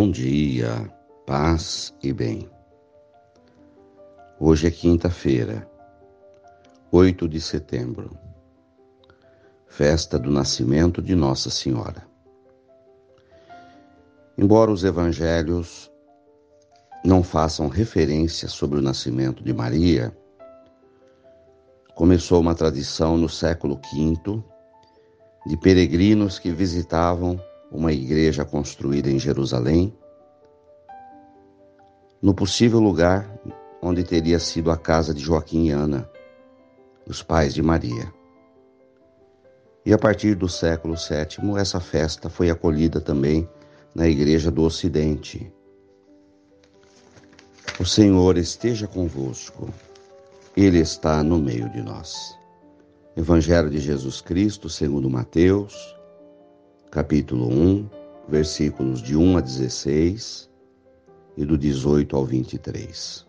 Bom dia, paz e bem. Hoje é quinta-feira, 8 de setembro, festa do nascimento de Nossa Senhora. Embora os evangelhos não façam referência sobre o nascimento de Maria, começou uma tradição no século V de peregrinos que visitavam uma igreja construída em Jerusalém, no possível lugar onde teria sido a casa de Joaquim e Ana, os pais de Maria. E a partir do século VII, essa festa foi acolhida também na Igreja do Ocidente. O Senhor esteja convosco, Ele está no meio de nós. Evangelho de Jesus Cristo, segundo Mateus, capítulo 1, versículos de 1 a 16 e do 18 ao 23.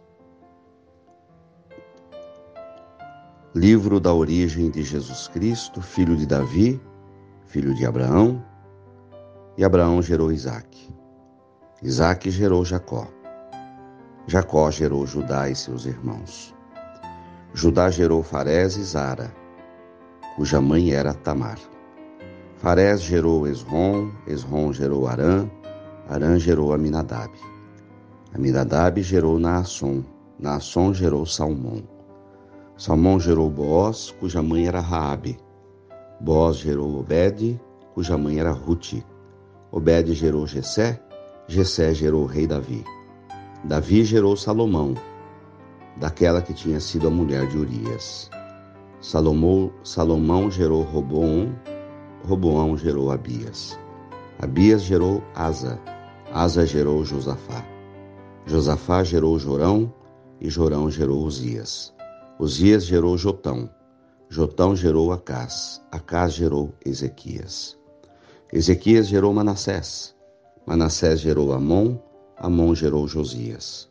Livro da origem de Jesus Cristo, filho de Davi, filho de Abraão, e Abraão gerou Isaque. Isaque gerou Jacó. Jacó gerou Judá e seus irmãos. Judá gerou Farés e Zara, cuja mãe era Tamar. Farés gerou Esrom, Esrom gerou Arã, Arã gerou Aminadab. Aminadab gerou Naasson, Naasson gerou Salmão. Salmão gerou Boaz, cuja mãe era Raabe. Boaz gerou Obed, cuja mãe era Ruti. Obed gerou Jessé, Jessé gerou o rei Davi. Davi gerou Salomão, daquela que tinha sido a mulher de Urias. Salomão, Salomão gerou Roboão, Roboão gerou Abias. Abias gerou Asa. Asa gerou Josafá. Josafá gerou Jorão e Jorão gerou Uzias. Uzias gerou Jotão. Jotão gerou Acás. Acás gerou Ezequias. Ezequias gerou Manassés. Manassés gerou Amon. Amon gerou Josias.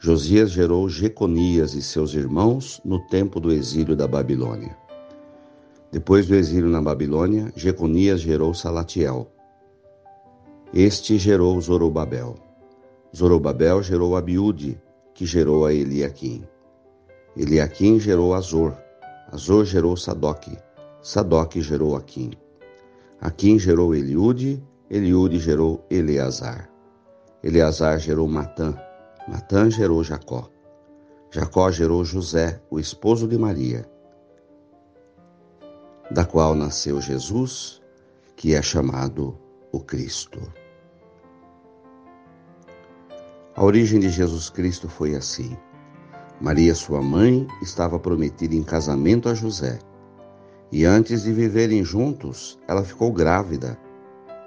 Josias gerou Jeconias e seus irmãos no tempo do exílio da Babilônia. Depois do exílio na Babilônia, Jeconias gerou Salatiel. Este gerou Zorobabel. Zorobabel gerou Abiúde, que gerou a Eliaquim. Eliaquim gerou Azor. Azor gerou Sadoc. Sadoc gerou Aquim. Aquim gerou Eliude. Eliude gerou Eleazar. Eleazar gerou Matã. Matã gerou Jacó. Jacó gerou José, o esposo de Maria da qual nasceu Jesus, que é chamado o Cristo. A origem de Jesus Cristo foi assim. Maria, sua mãe, estava prometida em casamento a José. E antes de viverem juntos, ela ficou grávida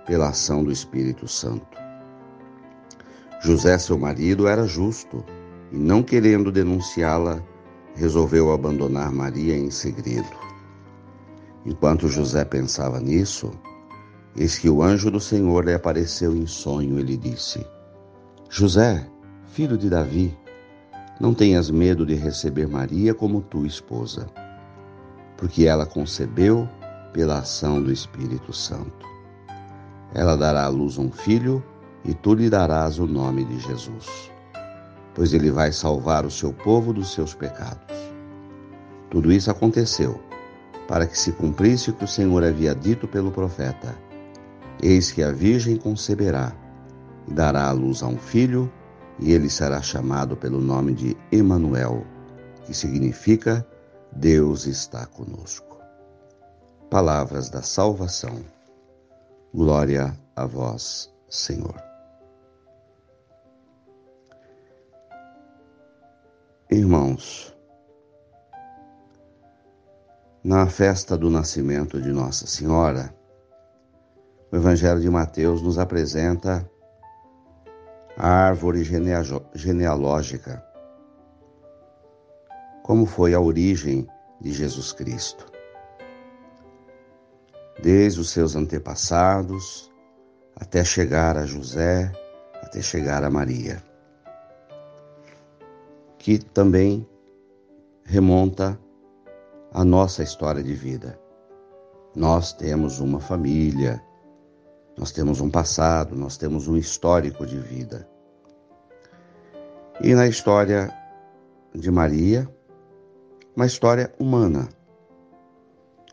pela ação do Espírito Santo. José, seu marido, era justo e, não querendo denunciá-la, resolveu abandonar Maria em segredo. Enquanto José pensava nisso, eis que o anjo do Senhor lhe apareceu em sonho e lhe disse: José, filho de Davi, não tenhas medo de receber Maria como tua esposa, porque ela concebeu pela ação do Espírito Santo. Ela dará à luz um filho e tu lhe darás o nome de Jesus, pois ele vai salvar o seu povo dos seus pecados. Tudo isso aconteceu para que se cumprisse o que o Senhor havia dito pelo profeta: Eis que a Virgem conceberá e dará à luz a um filho, e ele será chamado pelo nome de Emanuel, que significa Deus está conosco. Palavras da salvação. Glória a vós, Senhor. Irmãos, na festa do nascimento de Nossa Senhora, o Evangelho de Mateus nos apresenta a árvore genealógica, como foi a origem de Jesus Cristo. Desde os seus antepassados até chegar a José, até chegar a Maria, que também remonta a nossa história de vida. Nós temos uma família, Nós temos um passado, nós temos um histórico de vida. E na história de Maria, uma história humana.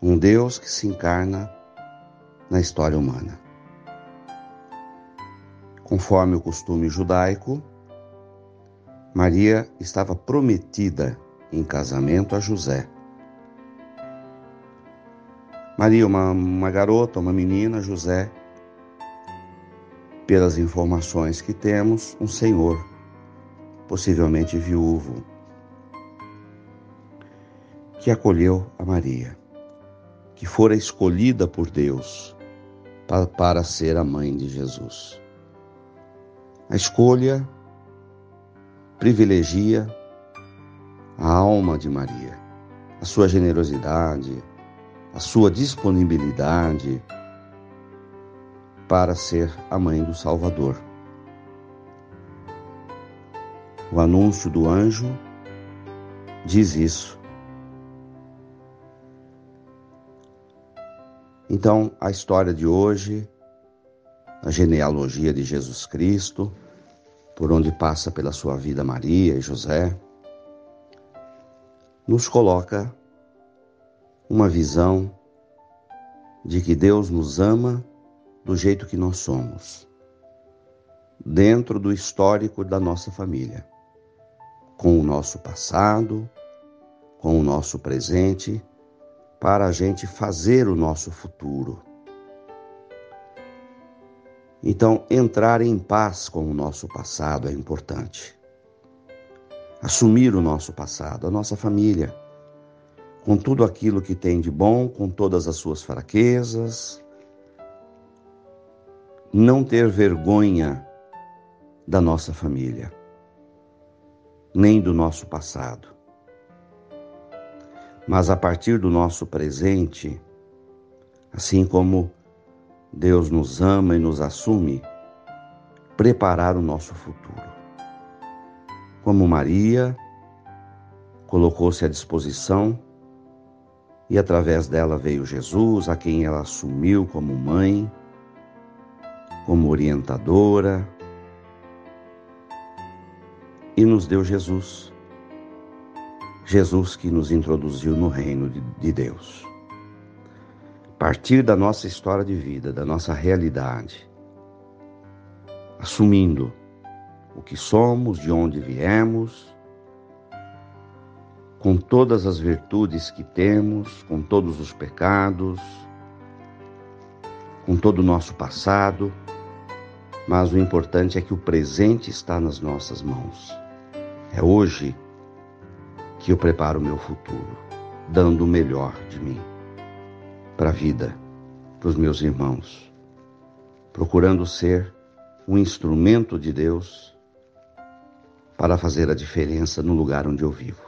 Um Deus que se encarna na história humana. Conforme o costume judaico, Maria estava prometida em casamento a José. Maria, uma, uma garota, uma menina, José, pelas informações que temos, um senhor, possivelmente viúvo, que acolheu a Maria, que fora escolhida por Deus para, para ser a mãe de Jesus. A escolha privilegia a alma de Maria, a sua generosidade, a sua disponibilidade para ser a mãe do Salvador. O anúncio do anjo diz isso. Então, a história de hoje, a genealogia de Jesus Cristo, por onde passa pela sua vida Maria e José, nos coloca uma visão de que Deus nos ama do jeito que nós somos, dentro do histórico da nossa família, com o nosso passado, com o nosso presente, para a gente fazer o nosso futuro. Então, entrar em paz com o nosso passado é importante. Assumir o nosso passado, a nossa família com tudo aquilo que tem de bom, com todas as suas fraquezas. Não ter vergonha da nossa família, nem do nosso passado. Mas a partir do nosso presente, assim como Deus nos ama e nos assume, preparar o nosso futuro. Como Maria colocou-se à disposição e através dela veio Jesus, a quem ela assumiu como mãe, como orientadora, e nos deu Jesus. Jesus que nos introduziu no reino de Deus. Partir da nossa história de vida, da nossa realidade, assumindo o que somos, de onde viemos, com todas as virtudes que temos, com todos os pecados, com todo o nosso passado, mas o importante é que o presente está nas nossas mãos. É hoje que eu preparo o meu futuro, dando o melhor de mim para a vida, para os meus irmãos, procurando ser um instrumento de Deus para fazer a diferença no lugar onde eu vivo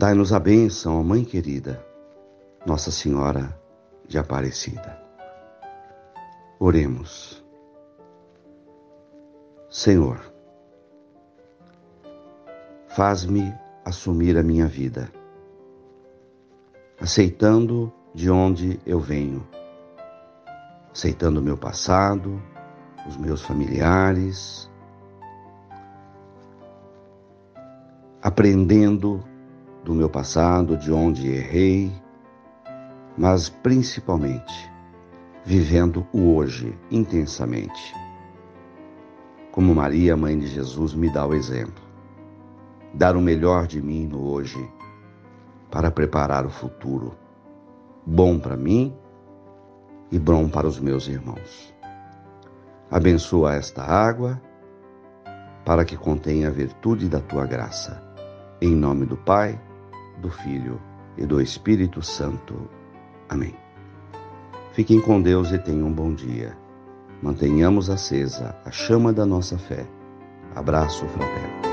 Dai-nos a bênção, Mãe querida, Nossa Senhora de Aparecida. Oremos. Senhor, faz-me assumir a minha vida, aceitando de onde eu venho, aceitando o meu passado, os meus familiares, aprendendo do meu passado, de onde errei, mas principalmente vivendo o hoje intensamente. Como Maria, mãe de Jesus, me dá o exemplo. Dar o melhor de mim no hoje para preparar o futuro, bom para mim e bom para os meus irmãos. Abençoa esta água para que contenha a virtude da tua graça. Em nome do Pai, do Filho e do Espírito Santo. Amém. Fiquem com Deus e tenham um bom dia. mantenhamos acesa a chama da nossa fé. Abraço fraterno.